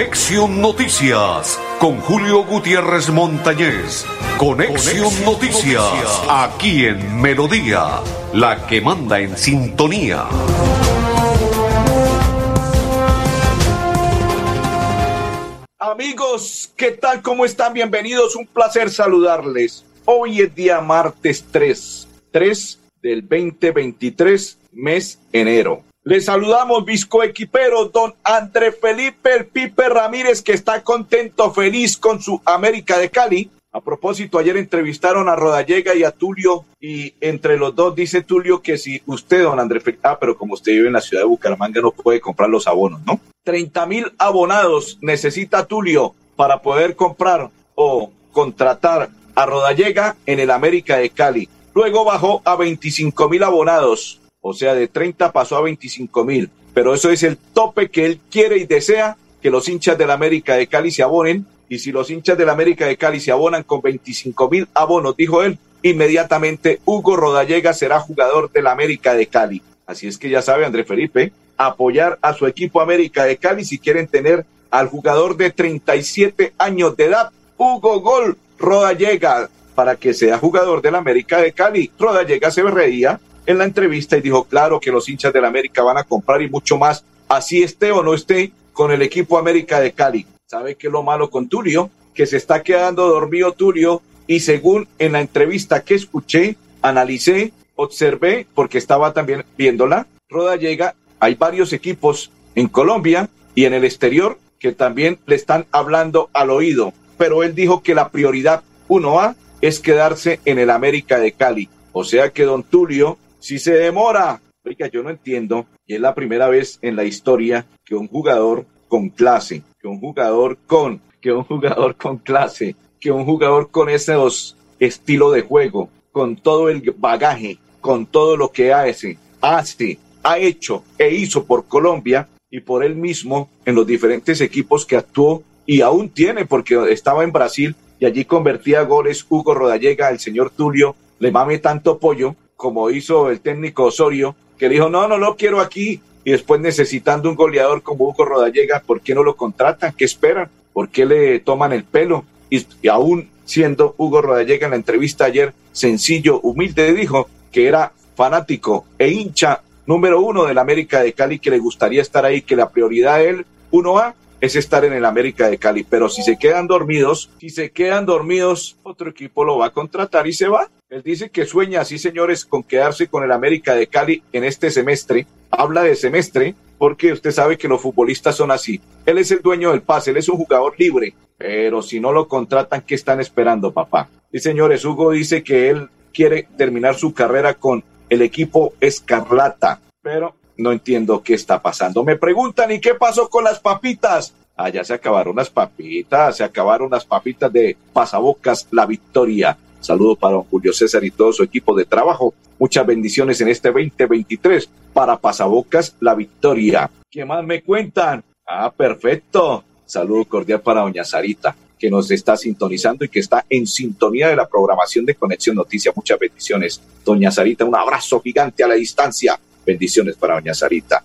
Conexión Noticias con Julio Gutiérrez Montañez. Conexión, Noticias, aquí en Melodía, la que manda en sintonía. Amigos, ¿qué tal? ¿Cómo están? Bienvenidos. Un placer saludarles. Hoy es día martes 3, 3 del 2023, mes enero. Les saludamos, Visco Equipero, don André Felipe El Pipe Ramírez, que está contento, feliz con su América de Cali. A propósito, ayer entrevistaron a Rodallega y a Tulio, y entre los dos dice Tulio que si usted, don André Felipe, ah, pero como usted vive en la ciudad de Bucaramanga, no puede comprar los abonos, ¿no? 30 mil abonados necesita Tulio para poder comprar o contratar a Rodallega en el América de Cali. Luego bajó a 25 mil abonados o sea, de 30 pasó a 25 mil. Pero eso es el tope que él quiere y desea que los hinchas del América de Cali se abonen. Y si los hinchas del América de Cali se abonan con 25 mil abonos, dijo él, inmediatamente Hugo Rodallega será jugador del América de Cali. Así es que ya sabe, André Felipe, apoyar a su equipo América de Cali si quieren tener al jugador de 37 años de edad, Hugo Gol Rodallega, para que sea jugador del América de Cali. Rodallega se reía en la entrevista y dijo, claro que los hinchas del América van a comprar y mucho más, así esté o no esté con el equipo América de Cali. ¿Sabe qué es lo malo con Tulio? Que se está quedando dormido Tulio y según en la entrevista que escuché, analicé, observé, porque estaba también viéndola, Roda llega, hay varios equipos en Colombia y en el exterior que también le están hablando al oído, pero él dijo que la prioridad 1A es quedarse en el América de Cali. O sea que don Tulio si se demora, oiga, yo no entiendo, y es la primera vez en la historia que un jugador con clase, que un jugador con, que un jugador con clase, que un jugador con ese estilo de juego, con todo el bagaje, con todo lo que hace, hace, ha hecho e hizo por Colombia y por él mismo en los diferentes equipos que actuó y aún tiene porque estaba en Brasil y allí convertía goles Hugo Rodallega, el señor Tulio, le mame tanto pollo como hizo el técnico Osorio, que dijo, no, no lo quiero aquí, y después necesitando un goleador como Hugo Rodallega, ¿por qué no lo contratan? ¿Qué esperan? ¿Por qué le toman el pelo? Y, aún siendo Hugo Rodallega en la entrevista ayer, sencillo, humilde, dijo que era fanático e hincha número uno del América de Cali, que le gustaría estar ahí, que la prioridad de él, uno a es estar en el América de Cali. Pero si se quedan dormidos, si se quedan dormidos, otro equipo lo va a contratar y se va. Él dice que sueña, sí señores, con quedarse con el América de Cali en este semestre. Habla de semestre porque usted sabe que los futbolistas son así. Él es el dueño del pase, él es un jugador libre. Pero si no lo contratan, ¿qué están esperando, papá? Sí, señores, Hugo dice que él quiere terminar su carrera con el equipo Escarlata. Pero no entiendo qué está pasando. Me preguntan, ¿y qué pasó con las papitas? Ah, ya se acabaron las papitas, se acabaron las papitas de Pasabocas La Victoria. Saludo para Julio César y todo su equipo de trabajo. Muchas bendiciones en este 2023 para Pasabocas La Victoria. ¿Qué más me cuentan? Ah, perfecto. Saludo cordial para doña Sarita, que nos está sintonizando y que está en sintonía de la programación de Conexión Noticia. Muchas bendiciones. Doña Sarita, un abrazo gigante a la distancia. Bendiciones para doña Sarita.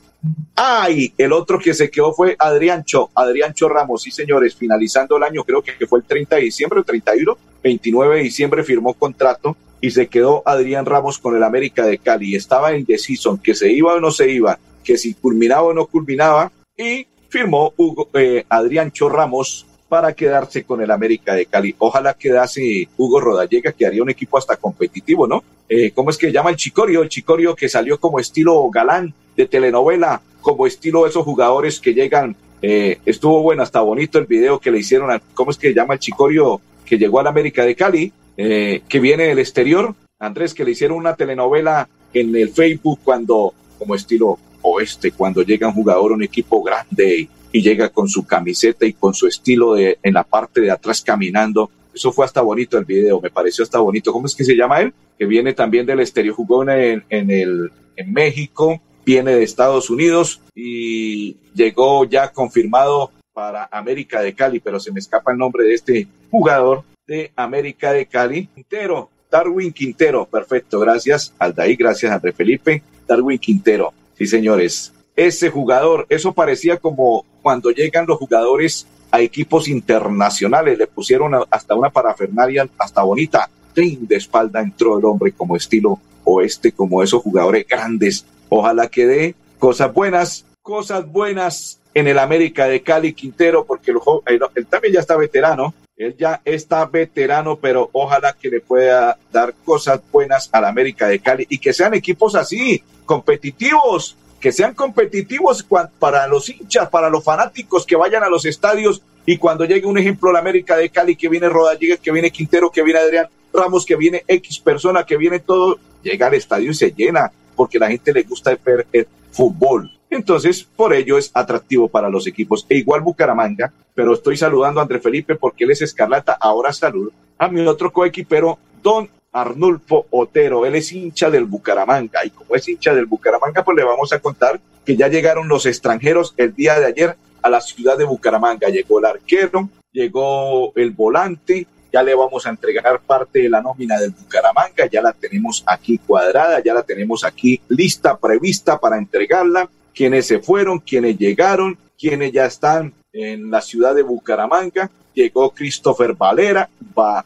Ay, el otro que se quedó fue Adriancho, Adriancho Ramos, sí señores, finalizando el año, creo que fue el 30 de diciembre, el 31, 29 de diciembre firmó contrato y se quedó Adrián Ramos con el América de Cali. Estaba indeciso, que se iba o no se iba, que si culminaba o no culminaba, y firmó Hugo, eh, Adriancho Ramos para quedarse con el América de Cali. Ojalá quedase Hugo Rodallega, que haría un equipo hasta competitivo, ¿no? Eh, ¿Cómo es que llama el Chicorio? El Chicorio que salió como estilo galán de telenovela, como estilo esos jugadores que llegan. Eh, estuvo bueno, hasta bonito el video que le hicieron. A, ¿Cómo es que llama el Chicorio que llegó al América de Cali, eh, que viene del exterior? Andrés, que le hicieron una telenovela en el Facebook cuando, como estilo oeste, cuando llega un jugador un equipo grande y llega con su camiseta y con su estilo de, en la parte de atrás caminando. Eso fue hasta bonito el video, me pareció hasta bonito. ¿Cómo es que se llama él? Que viene también del exterior, jugó en, en, el, en México, viene de Estados Unidos y llegó ya confirmado para América de Cali, pero se me escapa el nombre de este jugador de América de Cali. Quintero, Darwin Quintero, perfecto, gracias Aldaí, gracias André Felipe, Darwin Quintero, sí señores, ese jugador, eso parecía como cuando llegan los jugadores a equipos internacionales, le pusieron hasta una parafernalia hasta bonita, de espalda entró el hombre como estilo oeste, como esos jugadores grandes. Ojalá que dé cosas buenas, cosas buenas en el América de Cali Quintero, porque él también ya está veterano, él ya está veterano, pero ojalá que le pueda dar cosas buenas al América de Cali y que sean equipos así, competitivos, que sean competitivos para los hinchas, para los fanáticos que vayan a los estadios y cuando llegue un ejemplo la América de Cali, que viene Rodallega, que viene Quintero, que viene Adrián Ramos, que viene X persona, que viene todo, llega al estadio y se llena, porque la gente le gusta ver el fútbol. Entonces, por ello es atractivo para los equipos. E igual Bucaramanga, pero estoy saludando a André Felipe porque él es Escarlata. Ahora saludo a mi otro coequipero, Don Arnulfo Otero. Él es hincha del Bucaramanga. Y como es hincha del Bucaramanga, pues le vamos a contar que ya llegaron los extranjeros el día de ayer a la ciudad de Bucaramanga. Llegó el arquero, llegó el volante, ya le vamos a entregar parte de la nómina del Bucaramanga, ya la tenemos aquí cuadrada, ya la tenemos aquí lista, prevista para entregarla quienes se fueron, quienes llegaron, quienes ya están en la ciudad de Bucaramanga. Llegó Christopher Valera,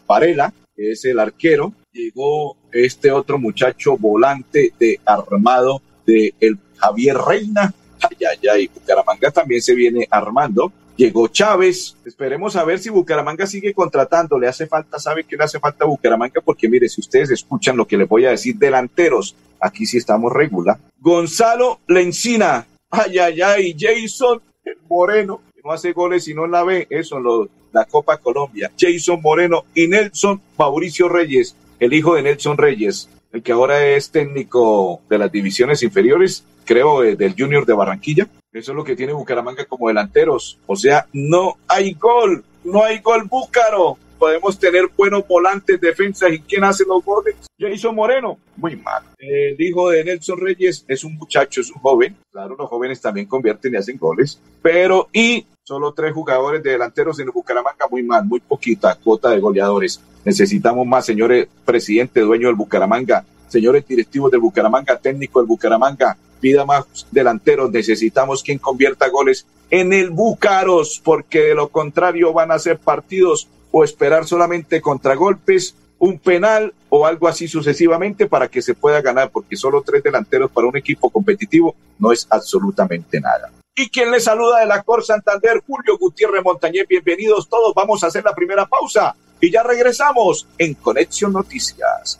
Varela, que es el arquero. Llegó este otro muchacho volante de armado de el Javier Reina. Ay, ay, ay, Bucaramanga también se viene armando. Llegó Chávez. Esperemos a ver si Bucaramanga sigue contratando. Le hace falta, ¿sabe qué le hace falta a Bucaramanga? Porque mire, si ustedes escuchan lo que les voy a decir, delanteros, aquí sí estamos regular. Gonzalo Lencina. Ay, ay, ay. Jason Moreno, que no hace goles y no la ve. Eso en la Copa Colombia. Jason Moreno y Nelson Mauricio Reyes, el hijo de Nelson Reyes, el que ahora es técnico de las divisiones inferiores, creo, eh, del Junior de Barranquilla. Eso es lo que tiene Bucaramanga como delanteros. O sea, no hay gol, no hay gol búcaro. Podemos tener buenos volantes, defensas. ¿Y quién hace los goles? Jason Moreno. Muy mal. El hijo de Nelson Reyes es un muchacho, es un joven. Claro, los jóvenes también convierten y hacen goles. Pero, y solo tres jugadores de delanteros en Bucaramanga. Muy mal, muy poquita cuota de goleadores. Necesitamos más, señores presidente, dueño del Bucaramanga. Señores directivos del Bucaramanga, técnico del Bucaramanga, pida más delanteros, necesitamos quien convierta goles en el Bucaros, porque de lo contrario van a ser partidos o esperar solamente contragolpes, un penal o algo así sucesivamente para que se pueda ganar, porque solo tres delanteros para un equipo competitivo no es absolutamente nada. Y quien le saluda de la Cor Santander, Julio Gutiérrez Montañez, bienvenidos todos, vamos a hacer la primera pausa y ya regresamos en Conexión Noticias.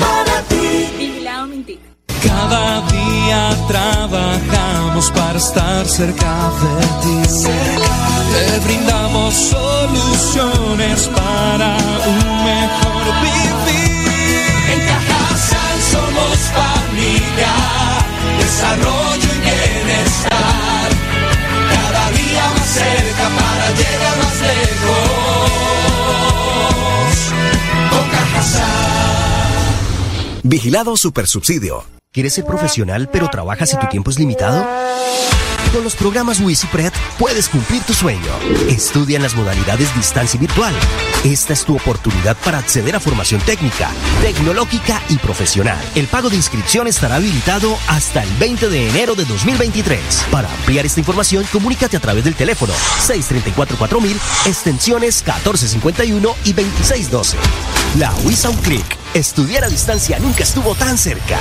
estar cerca de ti. Te brindamos soluciones para un mejor vivir. En Cajasal somos familia, desarrollo y bienestar. Cada día más cerca para llegar más lejos. Con Cajasal. Vigilado Supersubsidio. ¿Quieres ser profesional pero trabajas y tu tiempo es limitado? Con los programas WisiPred puedes cumplir tu sueño. Estudia en las modalidades distancia y virtual. Esta es tu oportunidad para acceder a formación técnica, tecnológica y profesional. El pago de inscripción estará habilitado hasta el 20 de enero de 2023. Para ampliar esta información, comunícate a través del teléfono 634-4000, extensiones 1451 y 2612. La WISA un clic. Estudiar a distancia nunca estuvo tan cerca.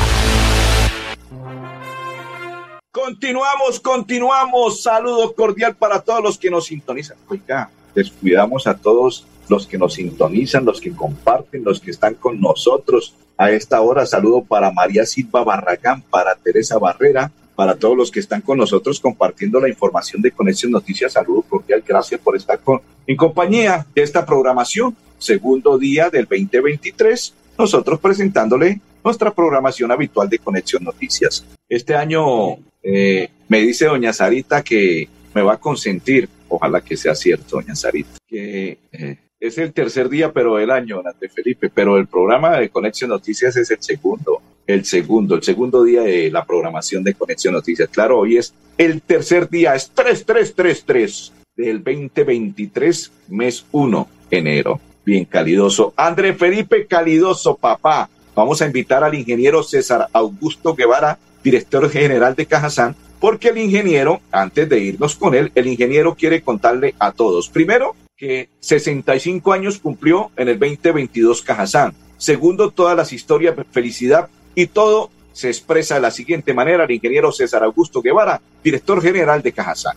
Continuamos, continuamos. Saludo cordial para todos los que nos sintonizan. Oiga, descuidamos a todos los que nos sintonizan, los que comparten, los que están con nosotros a esta hora. Saludo para María Silva Barragán, para Teresa Barrera, para todos los que están con nosotros compartiendo la información de Conexión Noticias. Saludo cordial, gracias por estar con, en compañía de esta programación. Segundo día del 2023, nosotros presentándole nuestra programación habitual de Conexión Noticias. Este año eh, me dice doña Sarita que me va a consentir Ojalá que sea cierto, doña Sarita. Que eh, es el tercer día, pero el año, Andrés Felipe. Pero el programa de Conexión Noticias es el segundo. El segundo, el segundo día de la programación de Conexión Noticias. Claro, hoy es el tercer día, es 3333 del 2023, mes 1, enero. Bien calidoso. Andrés Felipe Calidoso, papá. Vamos a invitar al ingeniero César Augusto Guevara, director general de Cajazán, porque el ingeniero, antes de irnos con él, el ingeniero quiere contarle a todos. Primero, que 65 años cumplió en el 2022 Cajazán. Segundo, todas las historias felicidad y todo se expresa de la siguiente manera el ingeniero César Augusto Guevara, director general de Cajazán.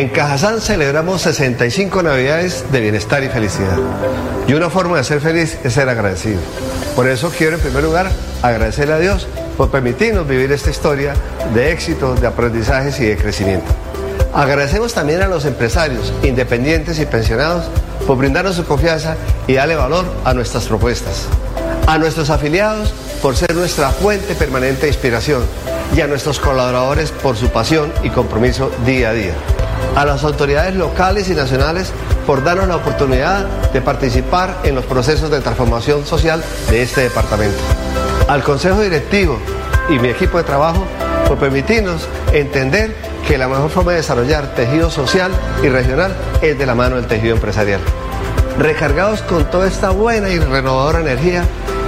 En Cajazán celebramos 65 navidades de bienestar y felicidad. Y una forma de ser feliz es ser agradecido. Por eso quiero en primer lugar agradecerle a Dios por permitirnos vivir esta historia de éxito, de aprendizajes y de crecimiento. Agradecemos también a los empresarios, independientes y pensionados por brindarnos su confianza y darle valor a nuestras propuestas. A nuestros afiliados por ser nuestra fuente permanente de inspiración y a nuestros colaboradores por su pasión y compromiso día a día a las autoridades locales y nacionales por darnos la oportunidad de participar en los procesos de transformación social de este departamento. Al Consejo Directivo y mi equipo de trabajo por permitirnos entender que la mejor forma de desarrollar tejido social y regional es de la mano del tejido empresarial. Recargados con toda esta buena y renovadora energía,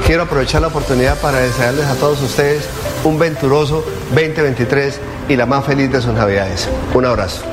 quiero aprovechar la oportunidad para desearles a todos ustedes un venturoso 2023 y la más feliz de sus navidades. Un abrazo.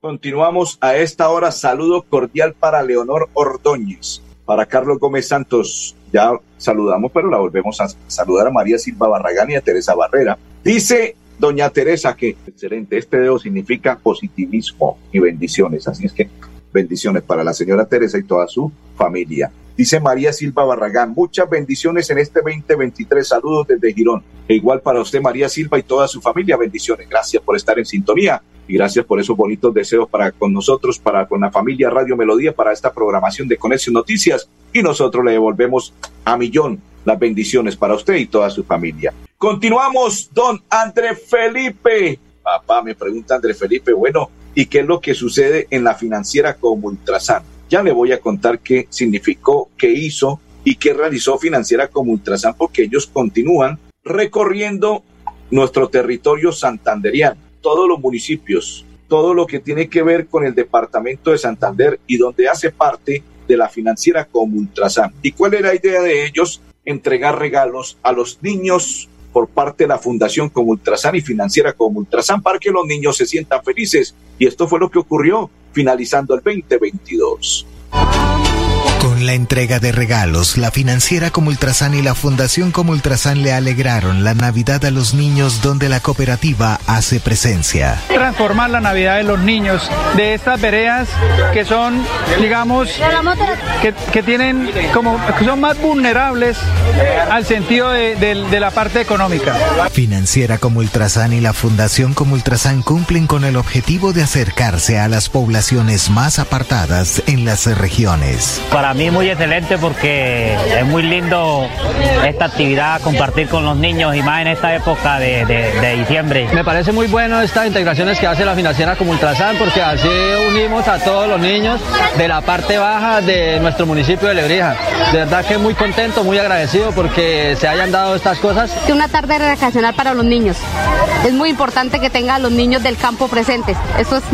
Continuamos a esta hora. Saludo cordial para Leonor Ordóñez, para Carlos Gómez Santos. Ya saludamos, pero la volvemos a saludar a María Silva Barragán y a Teresa Barrera. Dice doña Teresa que, excelente, este dedo significa positivismo y bendiciones. Así es que bendiciones para la señora Teresa y toda su familia. Dice María Silva Barragán, muchas bendiciones en este 2023. Saludos desde Girón. E igual para usted, María Silva y toda su familia. Bendiciones. Gracias por estar en sintonía y gracias por esos bonitos deseos para con nosotros, para con la familia Radio Melodía, para esta programación de Conexión Noticias. Y nosotros le devolvemos a millón las bendiciones para usted y toda su familia. Continuamos, don André Felipe. Papá, me pregunta André Felipe, bueno, ¿y qué es lo que sucede en la financiera como Ultrasan? Ya le voy a contar qué significó, qué hizo y qué realizó Financiera como Ultrasan, porque ellos continúan recorriendo nuestro territorio santanderiano, todos los municipios, todo lo que tiene que ver con el departamento de Santander y donde hace parte de la financiera como Ultrasan. ¿Y cuál era la idea de ellos? Entregar regalos a los niños por parte de la Fundación como Ultrasan y Financiera como Ultrasan para que los niños se sientan felices. Y esto fue lo que ocurrió finalizando el 2022. Con la entrega de regalos, la financiera como Ultrasan y la Fundación como Ultrasan le alegraron la Navidad a los niños donde la cooperativa hace presencia. Transformar la Navidad de los niños de estas veredas que son, digamos, que, que tienen como, que son más vulnerables al sentido de, de, de la parte económica. Financiera como Ultrasan y la Fundación como Ultrasan cumplen con el objetivo de acercarse a las poblaciones más apartadas en las regiones. Para mí muy excelente porque es muy lindo esta actividad, compartir con los niños y más en esta época de, de, de diciembre. Me parece muy bueno estas integraciones que hace la financiera como Ultrasan porque así unimos a todos los niños de la parte baja de nuestro municipio de Lebrija. De verdad que muy contento, muy agradecido porque se hayan dado estas cosas. Una tarde recreacional para los niños. Es muy importante que tengan a los niños del campo presentes. Eso es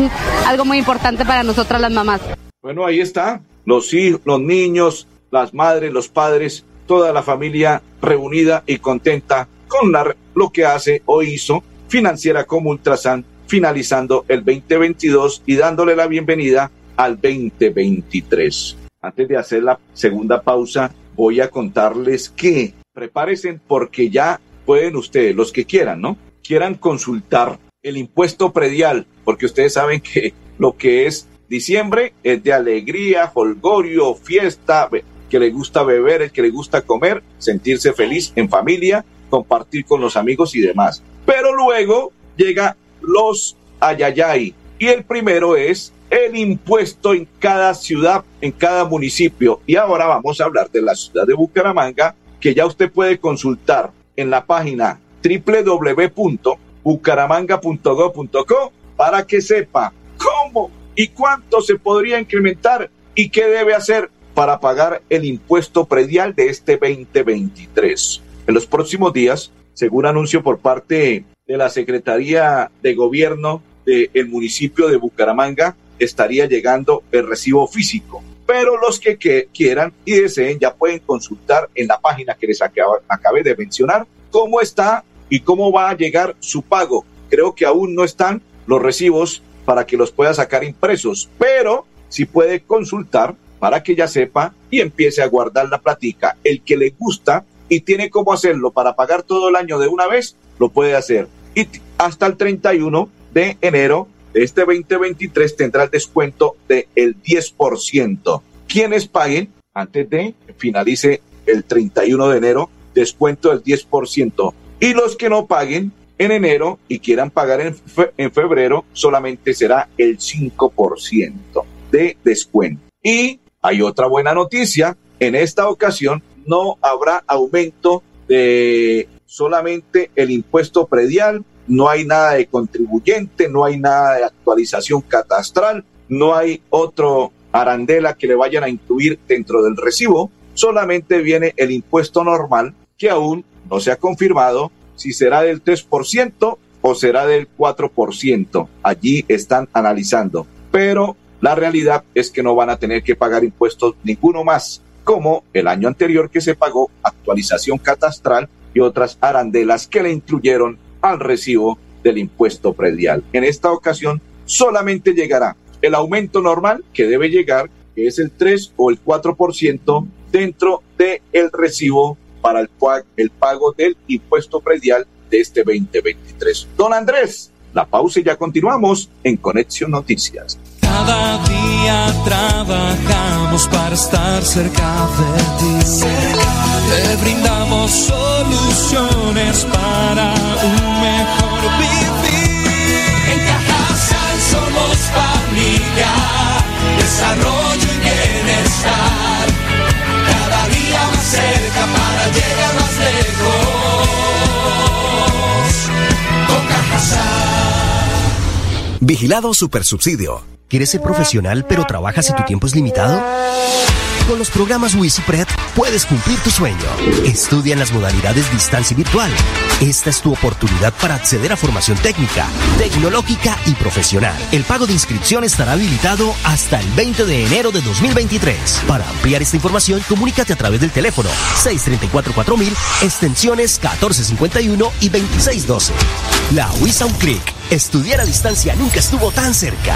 algo muy importante para nosotras las mamás. Bueno, ahí está. Los hijos, los niños, las madres, los padres, toda la familia reunida y contenta con lo que hace o hizo Financiera como Ultrasan, finalizando el 2022 y dándole la bienvenida al 2023. Antes de hacer la segunda pausa, voy a contarles que prepárense porque ya pueden ustedes, los que quieran, ¿no? Quieran consultar el impuesto predial, porque ustedes saben que lo que es diciembre es de alegría, holgorio, fiesta, que le gusta beber, el que le gusta comer, sentirse feliz en familia, compartir con los amigos y demás. Pero luego llega los ayayay y el primero es el impuesto en cada ciudad, en cada municipio. Y ahora vamos a hablar de la ciudad de Bucaramanga, que ya usted puede consultar en la página www.bucaramanga.gov.co para que sepa cómo y cuánto se podría incrementar y qué debe hacer para pagar el impuesto predial de este 2023. En los próximos días, según anuncio por parte de la Secretaría de Gobierno del municipio de Bucaramanga, estaría llegando el recibo físico. Pero los que, quieran y deseen ya pueden consultar en la página que les acabé de mencionar cómo está y cómo va a llegar su pago. Creo que aún no están los recibos para que los pueda sacar impresos, pero si puede consultar para que ya sepa y empiece a guardar la platica. El que le gusta y tiene cómo hacerlo para pagar todo el año de una vez, lo puede hacer. Y hasta el 31 de enero de este 2023 tendrá el descuento del el 10%. Quienes paguen antes de finalice el 31 de enero, descuento del 10%. Y los que no paguen en enero y quieran pagar en, en febrero, solamente será el 5% de descuento. Y hay otra buena noticia, en esta ocasión no habrá aumento de solamente el impuesto predial, no hay nada de contribuyente, no hay nada de actualización catastral, no hay otro arandela que le vayan a incluir dentro del recibo, solamente viene el impuesto normal que aún no se ha confirmado si será del 3% o será del 4%. Allí están analizando, pero la realidad es que no van a tener que pagar impuestos ninguno más, como el año anterior que se pagó actualización catastral y otras arandelas que le incluyeron al recibo del impuesto predial. En esta ocasión solamente llegará el aumento normal que debe llegar, que es el 3 o el 4% dentro del el recibo para el, el pago del impuesto predial de este 2023. Don Andrés, la pausa y ya continuamos en Conexión Noticias. Cada día trabajamos para estar cerca de ti. Te brindamos soluciones para un mejor vivir. En Cajasal somos familia, desarrollo y bienestar. Cerca para llegar más lejos. Vigilado. ¿Quieres ser profesional pero trabajas y tu tiempo es limitado? Con los programas WisiPred puedes cumplir tu sueño. Estudia en las modalidades distancia y virtual. Esta es tu oportunidad para acceder a formación técnica, tecnológica y profesional. El pago de inscripción estará habilitado hasta el 20 de enero de 2023. Para ampliar esta información, comunícate a través del teléfono 634-4000, extensiones 1451 y 2612. La WISA un clic. Estudiar a distancia nunca estuvo tan cerca.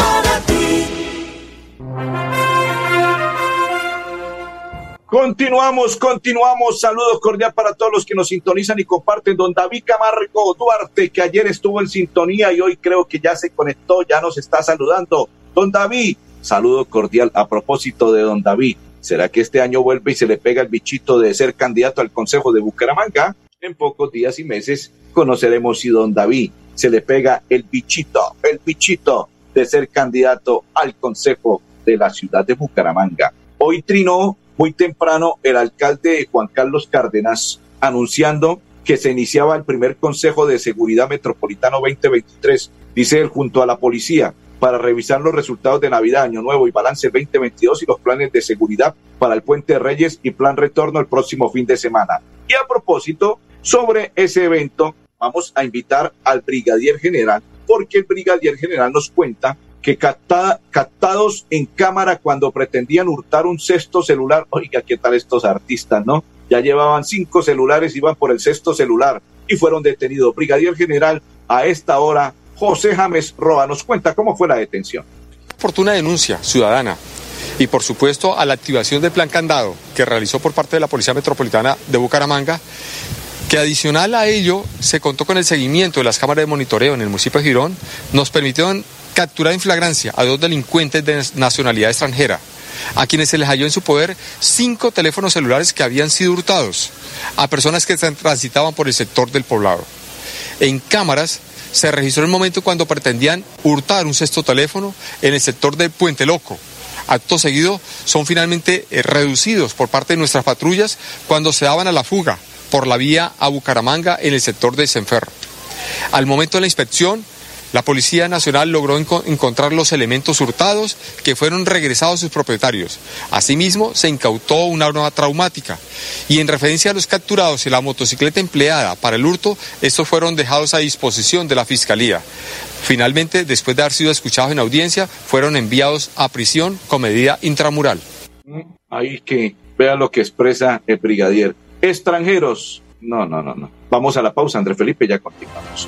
Continuamos, continuamos. Saludos cordial para todos los que nos sintonizan y comparten. Don David Camargo Duarte, que ayer estuvo en sintonía y hoy creo que ya se conectó, ya nos está saludando. Don David, saludo cordial a propósito de Don David. ¿Será que este año vuelve y se le pega el bichito de ser candidato al Consejo de Bucaramanga? En pocos días y meses conoceremos si Don David se le pega el bichito, el bichito de ser candidato al Consejo de la ciudad de Bucaramanga. Hoy trinó muy temprano el alcalde Juan Carlos Cárdenas anunciando que se iniciaba el primer Consejo de Seguridad Metropolitano 2023, dice él, junto a la policía, para revisar los resultados de Navidad, Año Nuevo y Balance 2022 y los planes de seguridad para el Puente Reyes y Plan Retorno el próximo fin de semana. Y a propósito, sobre ese evento, vamos a invitar al brigadier general, porque el brigadier general nos cuenta que captados en cámara cuando pretendían hurtar un sexto celular. Oiga, ¿qué tal estos artistas, no? Ya llevaban cinco celulares, iban por el sexto celular y fueron detenidos. Brigadier General, a esta hora, José James Roa nos cuenta cómo fue la detención. Oportuna denuncia ciudadana y por supuesto a la activación del plan candado que realizó por parte de la Policía Metropolitana de Bucaramanga que adicional a ello se contó con el seguimiento de las cámaras de monitoreo en el municipio de Girón, nos permitieron capturar en flagrancia a dos delincuentes de nacionalidad extranjera, a quienes se les halló en su poder cinco teléfonos celulares que habían sido hurtados a personas que transitaban por el sector del poblado. En cámaras se registró el momento cuando pretendían hurtar un sexto teléfono en el sector del Puente Loco. Acto seguido son finalmente eh, reducidos por parte de nuestras patrullas cuando se daban a la fuga por la vía a Bucaramanga en el sector de Senferro. Al momento de la inspección, la Policía Nacional logró encontrar los elementos hurtados que fueron regresados a sus propietarios. Asimismo, se incautó una arma traumática. Y en referencia a los capturados y la motocicleta empleada para el hurto, estos fueron dejados a disposición de la Fiscalía. Finalmente, después de haber sido escuchados en audiencia, fueron enviados a prisión con medida intramural. Ahí que vea lo que expresa el brigadier. Extranjeros. No, no, no, no. Vamos a la pausa, André Felipe, ya continuamos.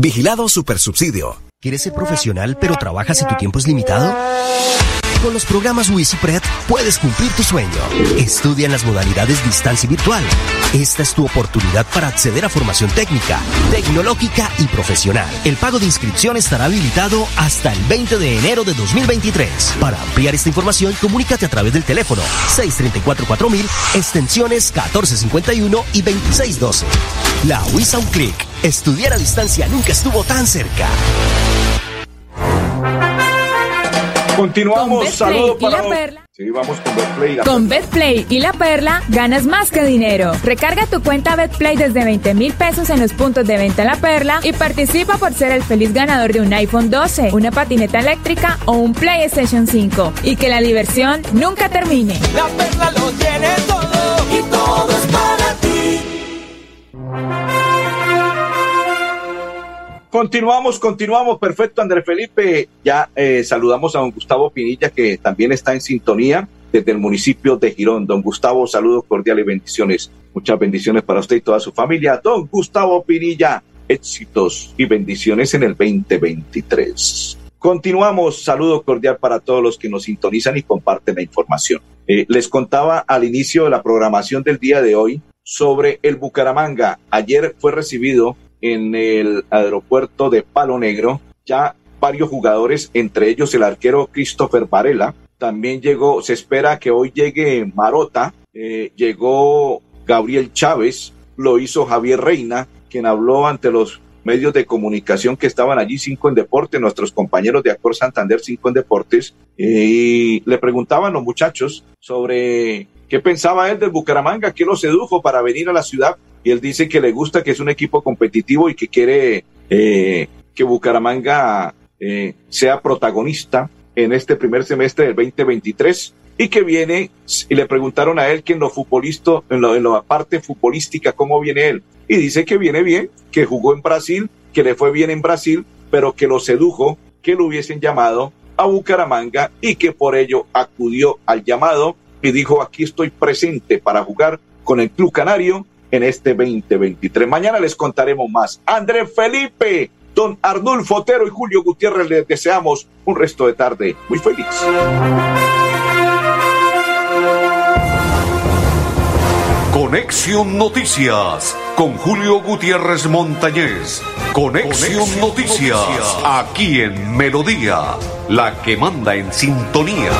Vigilado Supersubsidio. ¿Quieres ser profesional pero trabajas y tu tiempo es limitado? Con los programas WisiPred puedes cumplir tu sueño. Estudia en las modalidades distancia y virtual. Esta es tu oportunidad para acceder a formación técnica, tecnológica y profesional. El pago de inscripción estará habilitado hasta el 20 de enero de 2023. Para ampliar esta información, comunícate a través del teléfono 634-4000, extensiones 1451 y 2612. La WISA un clic. Estudiar a distancia nunca estuvo tan cerca. Continuamos. Saludos para Sí, vamos con Betplay. con Betplay y la Perla ganas más que dinero. Recarga tu cuenta Betplay desde 20 mil pesos en los puntos de venta La Perla y participa por ser el feliz ganador de un iPhone 12, una patineta eléctrica o un PlayStation 5. Y que la diversión nunca termine. La Perla lo tiene todo y todo es para Continuamos, continuamos. Perfecto, André Felipe. Ya eh, saludamos a don Gustavo Pinilla, que también está en sintonía desde el municipio de Girón. Don Gustavo, saludos cordiales y bendiciones. Muchas bendiciones para usted y toda su familia. Don Gustavo Pinilla, éxitos y bendiciones en el 2023. Continuamos, saludo cordial para todos los que nos sintonizan y comparten la información. Eh, les contaba al inicio de la programación del día de hoy sobre el Bucaramanga. Ayer fue recibido en el aeropuerto de Palo Negro. Ya varios jugadores, entre ellos el arquero Christopher Varela. También llegó, se espera que hoy llegue Marota, eh, llegó Gabriel Chávez, lo hizo Javier Reina, quien habló ante los medios de comunicación que estaban allí, cinco en deporte, nuestros compañeros de Acor Santander, cinco en deportes, y le preguntaban los muchachos sobre qué pensaba él del Bucaramanga, qué lo sedujo para venir a la ciudad él dice que le gusta, que es un equipo competitivo y que quiere eh, que Bucaramanga eh, sea protagonista en este primer semestre del 2023 y que viene, y le preguntaron a él que en lo futbolista, en, en la parte futbolística, ¿cómo viene él? Y dice que viene bien, que jugó en Brasil, que le fue bien en Brasil, pero que lo sedujo, que lo hubiesen llamado a Bucaramanga y que por ello acudió al llamado y dijo, aquí estoy presente para jugar con el Club Canario en este 2023. Mañana les contaremos más. André Felipe, don Arnulfo Otero y Julio Gutiérrez les deseamos un resto de tarde muy feliz. Conexión Noticias con Julio Gutiérrez Montañez. Conexión, Noticias, aquí en Melodía, la que manda en sintonía.